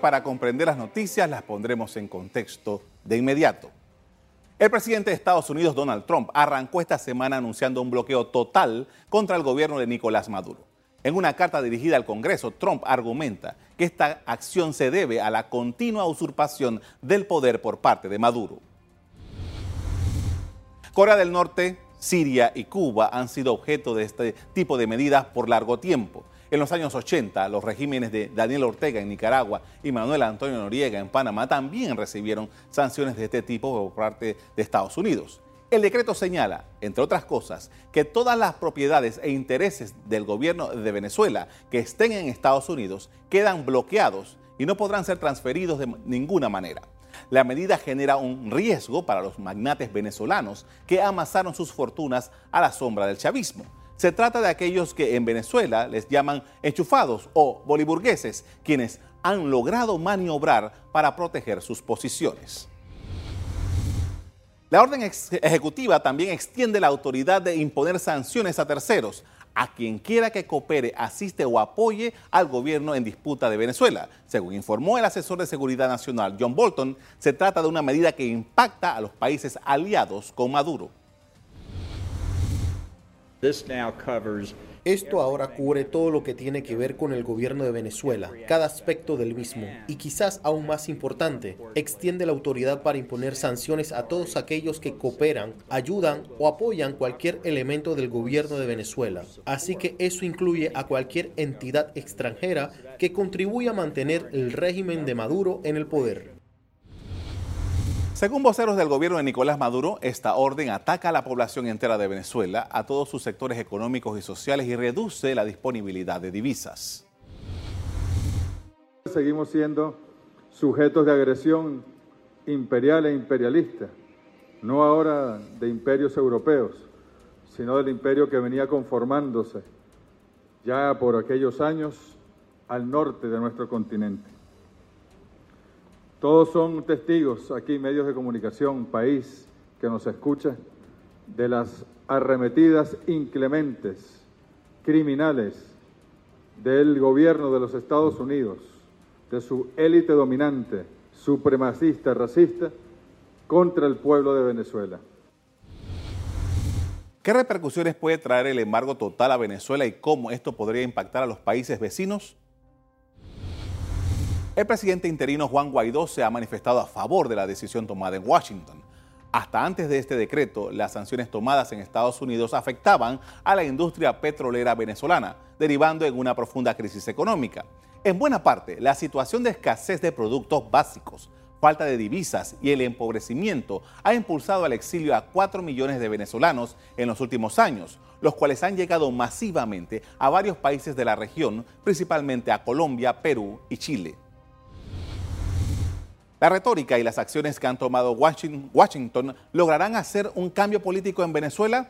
para comprender las noticias las pondremos en contexto de inmediato. El presidente de Estados Unidos, Donald Trump, arrancó esta semana anunciando un bloqueo total contra el gobierno de Nicolás Maduro. En una carta dirigida al Congreso, Trump argumenta que esta acción se debe a la continua usurpación del poder por parte de Maduro. Corea del Norte, Siria y Cuba han sido objeto de este tipo de medidas por largo tiempo. En los años 80, los regímenes de Daniel Ortega en Nicaragua y Manuel Antonio Noriega en Panamá también recibieron sanciones de este tipo por parte de Estados Unidos. El decreto señala, entre otras cosas, que todas las propiedades e intereses del gobierno de Venezuela que estén en Estados Unidos quedan bloqueados y no podrán ser transferidos de ninguna manera. La medida genera un riesgo para los magnates venezolanos que amasaron sus fortunas a la sombra del chavismo. Se trata de aquellos que en Venezuela les llaman enchufados o boliburgueses, quienes han logrado maniobrar para proteger sus posiciones. La orden ejecutiva también extiende la autoridad de imponer sanciones a terceros, a quien quiera que coopere, asiste o apoye al gobierno en disputa de Venezuela. Según informó el asesor de Seguridad Nacional, John Bolton, se trata de una medida que impacta a los países aliados con Maduro. Esto ahora cubre todo lo que tiene que ver con el gobierno de Venezuela, cada aspecto del mismo, y quizás aún más importante, extiende la autoridad para imponer sanciones a todos aquellos que cooperan, ayudan o apoyan cualquier elemento del gobierno de Venezuela. Así que eso incluye a cualquier entidad extranjera que contribuya a mantener el régimen de Maduro en el poder. Según voceros del gobierno de Nicolás Maduro, esta orden ataca a la población entera de Venezuela, a todos sus sectores económicos y sociales y reduce la disponibilidad de divisas. Seguimos siendo sujetos de agresión imperial e imperialista, no ahora de imperios europeos, sino del imperio que venía conformándose ya por aquellos años al norte de nuestro continente. Todos son testigos aquí, medios de comunicación, país que nos escucha, de las arremetidas inclementes, criminales del gobierno de los Estados Unidos, de su élite dominante, supremacista, racista, contra el pueblo de Venezuela. ¿Qué repercusiones puede traer el embargo total a Venezuela y cómo esto podría impactar a los países vecinos? El presidente interino Juan Guaidó se ha manifestado a favor de la decisión tomada en Washington. Hasta antes de este decreto, las sanciones tomadas en Estados Unidos afectaban a la industria petrolera venezolana, derivando en una profunda crisis económica. En buena parte, la situación de escasez de productos básicos, falta de divisas y el empobrecimiento ha impulsado al exilio a 4 millones de venezolanos en los últimos años, los cuales han llegado masivamente a varios países de la región, principalmente a Colombia, Perú y Chile. La retórica y las acciones que han tomado Washington lograrán hacer un cambio político en Venezuela.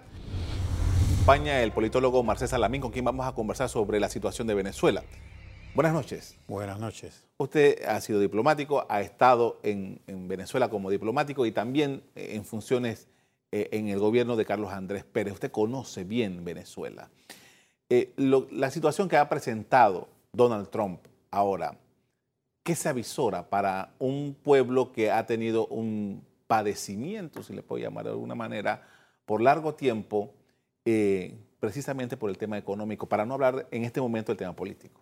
España, el politólogo Marcés Salamín, con quien vamos a conversar sobre la situación de Venezuela. Buenas noches. Buenas noches. Usted ha sido diplomático, ha estado en, Venezuela como diplomático y también eh, en funciones eh, en el gobierno de Carlos Andrés Pérez. Usted conoce bien Venezuela. Eh, la situación que ha presentado Donald Trump ahora, ¿qué se avisora para un pueblo que ha tenido un padecimiento, si le puedo llamar de alguna manera, por largo tiempo, eh, precisamente por el tema económico, para no hablar en este momento del tema político?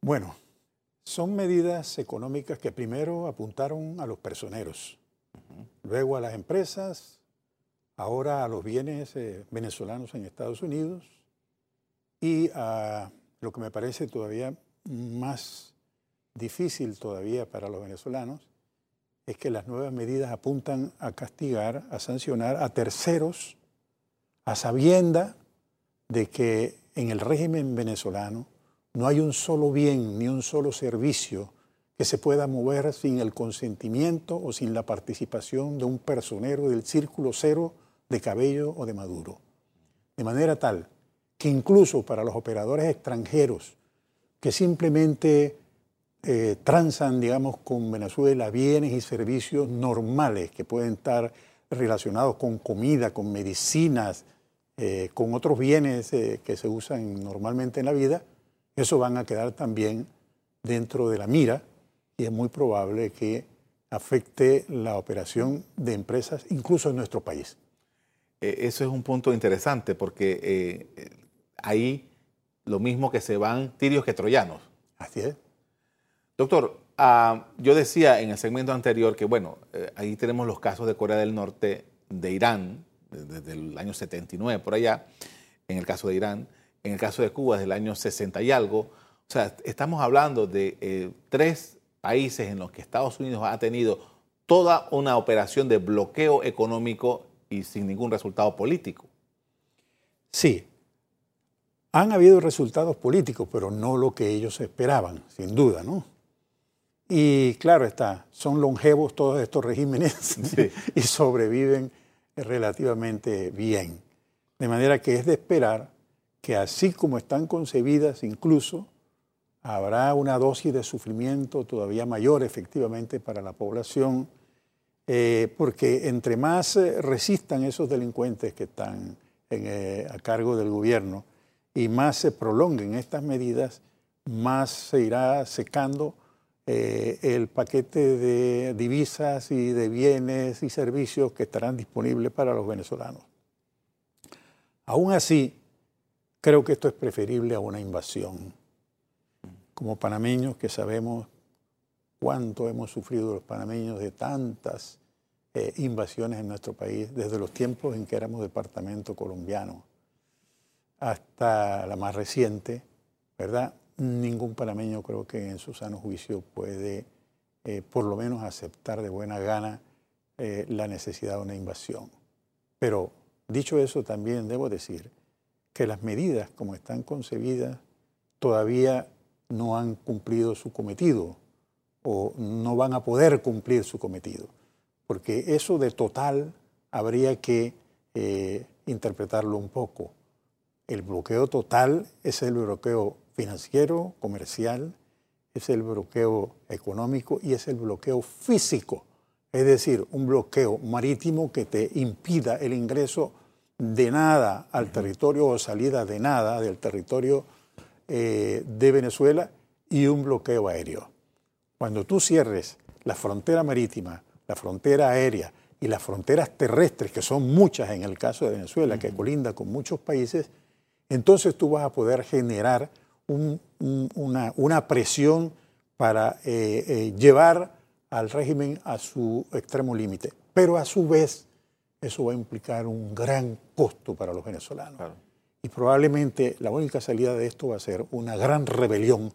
Bueno, son medidas económicas que primero apuntaron a los personeros, luego a las empresas, ahora a los bienes eh, venezolanos en Estados Unidos y a lo que me parece todavía más difícil todavía para los venezolanos es que las nuevas medidas apuntan a castigar, a sancionar a terceros a sabienda de que en el régimen venezolano no hay un solo bien ni un solo servicio que se pueda mover sin el consentimiento o sin la participación de un personero del círculo cero de Cabello o de Maduro. De manera tal que incluso para los operadores extranjeros que simplemente eh, transan, digamos, con Venezuela bienes y servicios normales que pueden estar relacionados con comida, con medicinas, eh, con otros bienes eh, que se usan normalmente en la vida, eso van a quedar también dentro de la mira y es muy probable que afecte la operación de empresas incluso en nuestro país. Eso es un punto interesante porque ahí lo mismo que se van tirios que troyanos. Así es. Doctor, ah, yo decía en el segmento anterior que, bueno, eh, ahí tenemos los casos de Corea del Norte, de Irán, desde el año 79 por allá, en el caso de Irán, en el caso de Cuba desde el año 60 y algo. O sea, estamos hablando de tres países en los que Estados Unidos ha tenido toda una operación de bloqueo económico y sin ningún resultado político. Sí, han habido resultados políticos, pero no lo que ellos esperaban, sin duda, ¿no? Y claro está, son longevos todos estos regímenes y sobreviven relativamente bien. De manera que es de esperar que así como están concebidas incluso, habrá una dosis de sufrimiento todavía mayor efectivamente para la población, eh, porque entre más eh, resistan esos delincuentes que están eh, a cargo del gobierno y más se prolonguen estas medidas, más se irá secando el paquete de divisas y de bienes y servicios que estarán disponibles para los venezolanos. Aún así, creo que esto es preferible a una invasión como panameños que sabemos cuánto hemos sufrido los panameños de tantas eh, invasiones en nuestro país, desde los tiempos en que éramos departamento colombiano hasta la más reciente, ¿verdad? Ningún panameño creo que en su sano juicio puede eh, por lo menos aceptar de buena gana eh, la necesidad de una invasión. Pero dicho eso, también debo decir que las medidas como están concebidas todavía no han cumplido su cometido o no van a poder cumplir su cometido. Porque eso de total habría que eh, interpretarlo un poco. El bloqueo total es el bloqueo financiero, comercial, es el bloqueo económico y es el bloqueo físico. Es decir, un bloqueo marítimo que te impida el ingreso de nada al territorio o salida de nada del territorio eh, de Venezuela y un bloqueo aéreo. Cuando tú cierres la frontera marítima, la frontera aérea y las fronteras terrestres, que son muchas en el caso de Venezuela, que colinda con muchos países, entonces tú vas a poder generar una, presión para eh, eh, llevar al régimen a su extremo límite. Pero a su vez, eso va a implicar un gran costo para los venezolanos. Y probablemente la única salida de esto va a ser una gran rebelión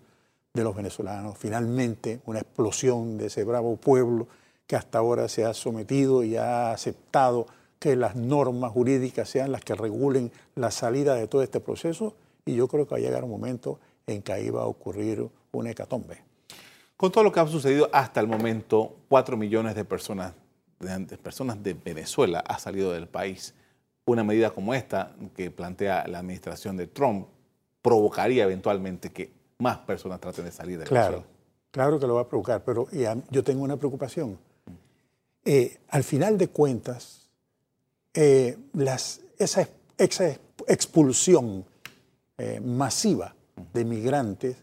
de los venezolanos, finalmente una explosión de ese bravo pueblo que hasta ahora se ha sometido y ha aceptado que las normas jurídicas sean las que regulen la salida de todo este proceso y yo creo que va a llegar un momento en que ahí va a ocurrir una hecatombe. Con todo lo que ha sucedido hasta el momento, cuatro millones de personas, de personas de Venezuela ha salido del país una medida como esta que plantea la administración de Trump provocaría eventualmente que más personas traten de salir de Claro, claro que lo va a provocar, pero yo tengo una preocupación. Eh, al final de cuentas, eh, esa, expulsión eh, masiva de migrantes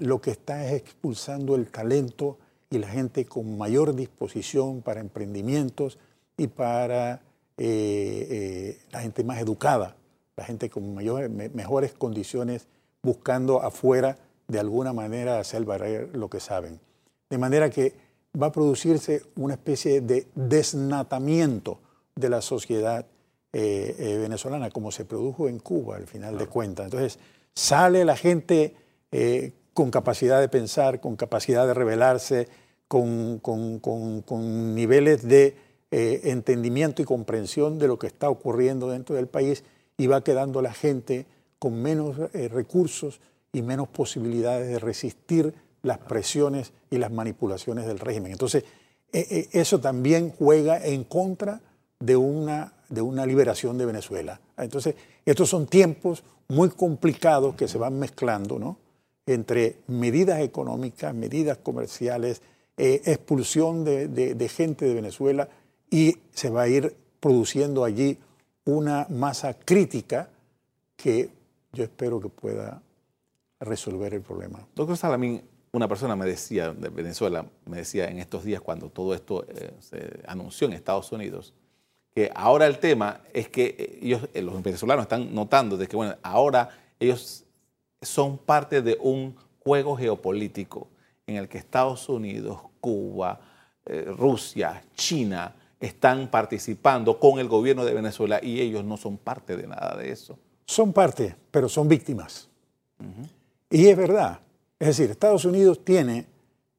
lo que está es expulsando el talento y la gente con mayor disposición para emprendimientos y para eh, eh, la gente más educada, la gente con mejores condiciones, buscando afuera de alguna manera hacer valer lo que saben. De manera que va a producirse una especie de desnatamiento de la sociedad eh, venezolana, como se produjo en Cuba al final de cuentas. Entonces, sale la gente con capacidad de pensar, con capacidad de rebelarse, con, con niveles de eh, entendimiento y comprensión de lo que está ocurriendo dentro del país y va quedando la gente con menos eh, recursos y menos posibilidades de resistir las presiones y las manipulaciones del régimen. Entonces, eh, eso también juega en contra de una, de una liberación de Venezuela. Entonces, estos son tiempos muy complicados que se van mezclando, ¿no? Entre medidas económicas, medidas comerciales, expulsión de gente de Venezuela y se va a ir produciendo allí una masa crítica que yo espero que pueda resolver el problema. Doctor Salamín, una persona me decía, de Venezuela, me decía en estos días cuando todo esto eh, se anunció en Estados Unidos, que ahora el tema es que eh, ellos, eh, los venezolanos están notando de que, bueno, ahora ellos son parte de un juego geopolítico en el que Estados Unidos, Cuba, Rusia, China están participando con el gobierno de Venezuela y ellos no son parte de nada de eso. Son parte, pero son víctimas. Y es verdad, es decir, Estados Unidos tiene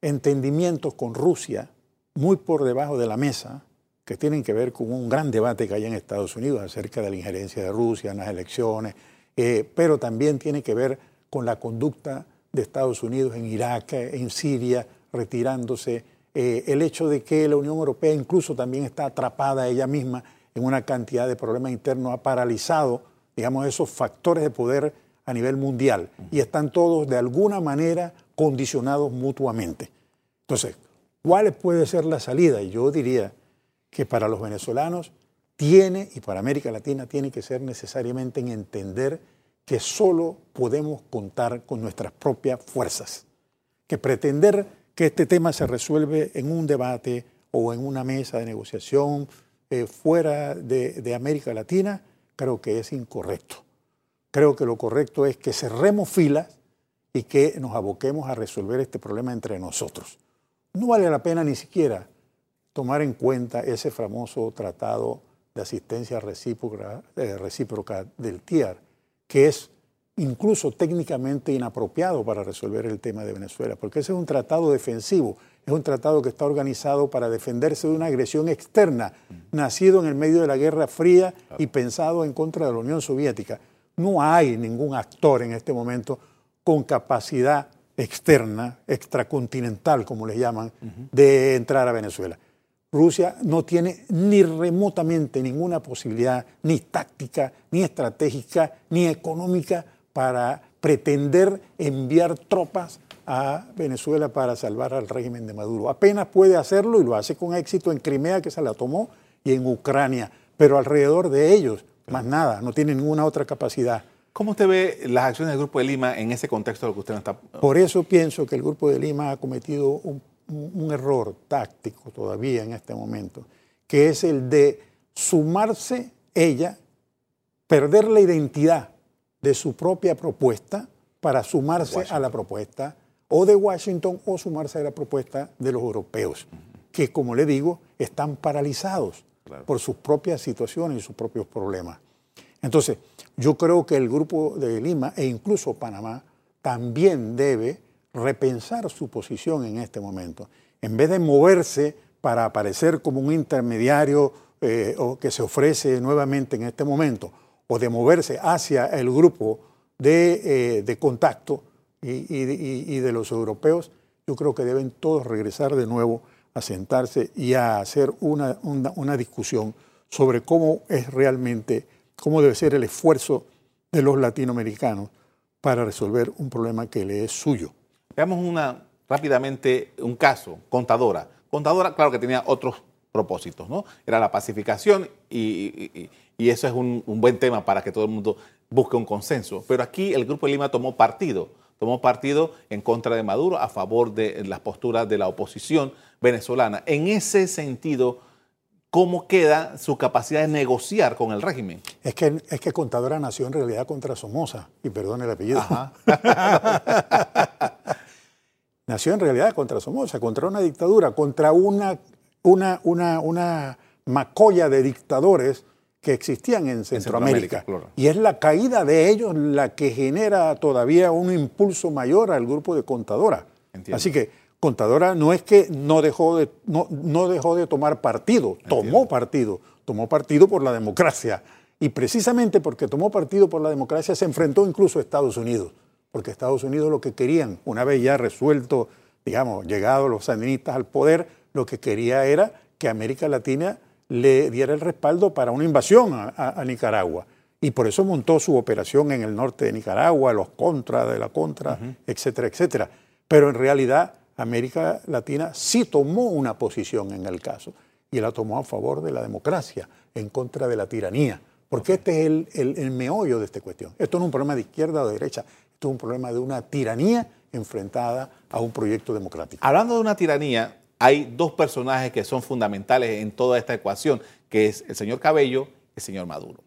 entendimientos con Rusia muy por debajo de la mesa que tienen que ver con un gran debate que hay en Estados Unidos acerca de la injerencia de Rusia en las elecciones, eh, pero también tiene que ver con la conducta de Estados Unidos en Irak, en Siria, retirándose, eh, el hecho de que la Unión Europea incluso también está atrapada ella misma en una cantidad de problemas internos, ha paralizado, digamos, esos factores de poder a nivel mundial y están todos de alguna manera condicionados mutuamente. Entonces, ¿cuál puede ser la salida? Yo diría que para los venezolanos tiene, y para América Latina tiene que ser necesariamente en entender que solo podemos contar con nuestras propias fuerzas, que pretender que este tema se resuelve en un debate o en una mesa de negociación eh, fuera de América Latina, creo que es incorrecto creo que lo correcto es que cerremos filas y que nos aboquemos a resolver este problema entre nosotros. No vale la pena ni siquiera tomar en cuenta ese famoso tratado de asistencia recíproca, eh, recíproca del TIAR, que es incluso técnicamente inapropiado para resolver el tema de Venezuela, porque ese es un tratado defensivo, es un tratado que está organizado para defenderse de una agresión externa, nacido en el medio de la Guerra Fría y pensado en contra de la Unión Soviética. No hay ningún actor en este momento con capacidad externa, extracontinental, como le llaman, de entrar a Venezuela. Rusia no tiene ni remotamente ninguna posibilidad, ni táctica, ni estratégica, ni económica, para pretender enviar tropas a Venezuela para salvar al régimen de Maduro. Apenas puede hacerlo y lo hace con éxito en Crimea, que se la tomó, y en Ucrania, pero alrededor de ellos más nada, no tiene ninguna otra capacidad. ¿Cómo usted ve las acciones del Grupo de Lima en ese contexto de lo que usted no está... Por eso pienso que el Grupo de Lima ha cometido un, un error táctico todavía en este momento, que es el de sumarse ella, perder la identidad de su propia propuesta para sumarse a la propuesta o de Washington o sumarse a la propuesta de los europeos, que como le digo, están paralizados por sus propias situaciones y sus propios problemas. Entonces, yo creo que el Grupo de Lima e incluso Panamá también debe repensar su posición en este momento. En vez de moverse para aparecer como un intermediario eh, o que se ofrece nuevamente en este momento, o de moverse hacia el grupo de, eh, contacto y, de los europeos, yo creo que deben todos regresar de nuevo a sentarse y a hacer una, una, discusión sobre cómo es realmente, cómo debe ser el esfuerzo de los latinoamericanos para resolver un problema que le es suyo. Veamos una, rápidamente un caso, Contadora. Contadora, claro que tenía otros propósitos, ¿no? Era la pacificación y, y, eso es un, un, buen tema para que todo el mundo busque un consenso. Pero aquí el Grupo de Lima tomó partido, tomó partido en contra de Maduro, a favor de las posturas de la oposición venezolana. En ese sentido, ¿cómo queda su capacidad de negociar con el régimen? Es que, es que Contadora nació en realidad contra Somoza, y perdone el apellido. nació en realidad contra Somoza, contra una dictadura, contra una, una, una, una macolla de dictadores que existían en Centroamérica. Y es la caída de ellos la que genera todavía un impulso mayor al grupo de Contadora. Así que Contadora no es que no dejó de, no, no dejó de tomar partido, tomó partido, tomó partido por la democracia. Y precisamente porque tomó partido por la democracia se enfrentó incluso a Estados Unidos, porque Estados Unidos lo que querían, una vez ya resuelto, digamos, llegados los sandinistas al poder, lo que quería era que América Latina le diera el respaldo para una invasión a, Nicaragua. Y por eso montó su operación en el norte de Nicaragua, los contras de la contra, etcétera, etcétera. Pero en realidad América Latina sí tomó una posición en el caso y la tomó a favor de la democracia, en contra de la tiranía, porque este es el, meollo de esta cuestión. Esto no es un problema de izquierda o de derecha, esto es un problema de una tiranía enfrentada a un proyecto democrático. Hablando de una tiranía, hay dos personajes que son fundamentales en toda esta ecuación, que es el señor Cabello y el señor Maduro.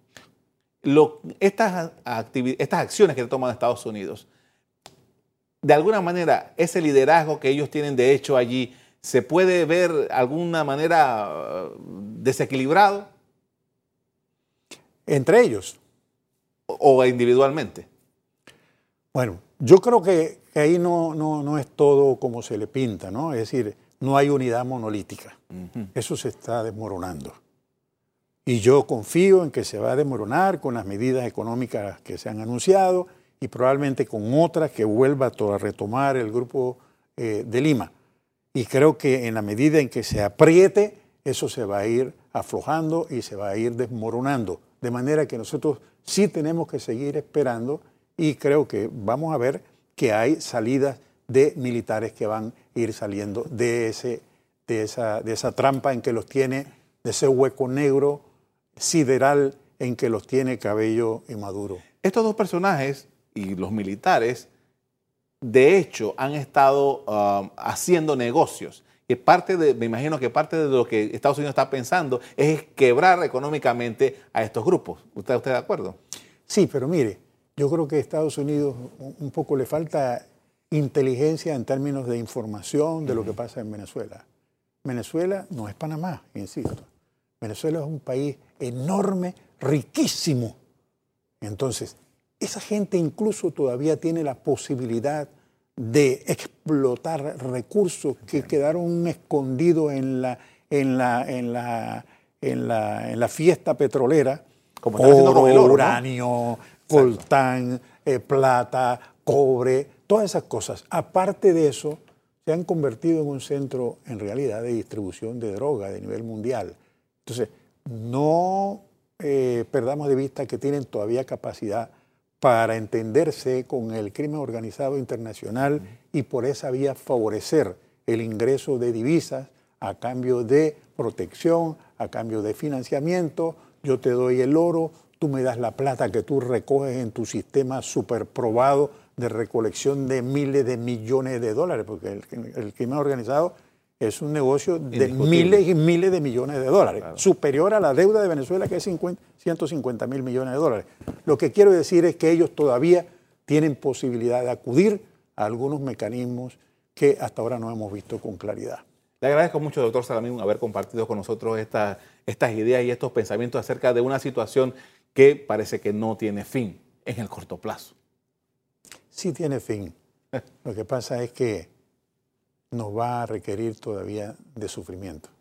estas, estas acciones que toman Estados Unidos, de alguna manera, ese liderazgo que ellos tienen de hecho allí, ¿se puede ver de alguna manera uh, desequilibrado? Entre ellos. O individualmente. Bueno, yo creo que ahí no, no, es todo como se le pinta, ¿no? Es decir, no hay unidad monolítica. Eso se está desmoronando. Y yo confío en que se va a desmoronar con las medidas económicas que se han anunciado y probablemente con otras que vuelva a retomar el grupo eh, de Lima. Y creo que en la medida en que se apriete, eso se va a ir aflojando y se va a ir desmoronando. De manera que nosotros sí tenemos que seguir esperando y creo que vamos a ver que hay salidas de militares que van a ir saliendo de, ese, de, esa, de esa trampa en que los tiene, de ese hueco negro sideral en que los tiene Cabello y Maduro. Estos dos personajes y los militares, de hecho, han estado um, haciendo negocios. Y parte de, me imagino que parte de lo que Estados Unidos está pensando es quebrar económicamente a estos grupos. ¿Usted está de acuerdo? Sí, pero mire, yo creo que a Estados Unidos un poco le falta inteligencia en términos de información de lo que pasa en Venezuela. Venezuela no es Panamá, insisto. Venezuela es un país enorme, riquísimo. Entonces, esa gente incluso todavía tiene la posibilidad de explotar recursos que quedaron escondidos en la, en la, en la, en la, en la fiesta petrolera. Como oro, el uranio, coltán, eh, plata, cobre, todas esas cosas. Aparte de eso, se han convertido en un centro en realidad de distribución de droga de nivel mundial. Entonces, no eh, perdamos de vista que tienen todavía capacidad para entenderse con el crimen organizado internacional y por esa vía favorecer el ingreso de divisas a cambio de protección, a cambio de financiamiento. Yo te doy el oro, tú me das la plata que tú recoges en tu sistema superprobado de recolección de miles de millones de dólares, porque el, crimen organizado es un negocio de miles y miles de millones de dólares, superior a la deuda de Venezuela que es 150 mil millones de dólares. Lo que quiero decir es que ellos todavía tienen posibilidad de acudir a algunos mecanismos que hasta ahora no hemos visto con claridad. Le agradezco mucho, doctor Salamín, haber compartido con nosotros estas ideas y estos pensamientos acerca de una situación que parece que no tiene fin en el corto plazo. Sí tiene fin. Lo que pasa es que nos va a requerir todavía de sufrimiento.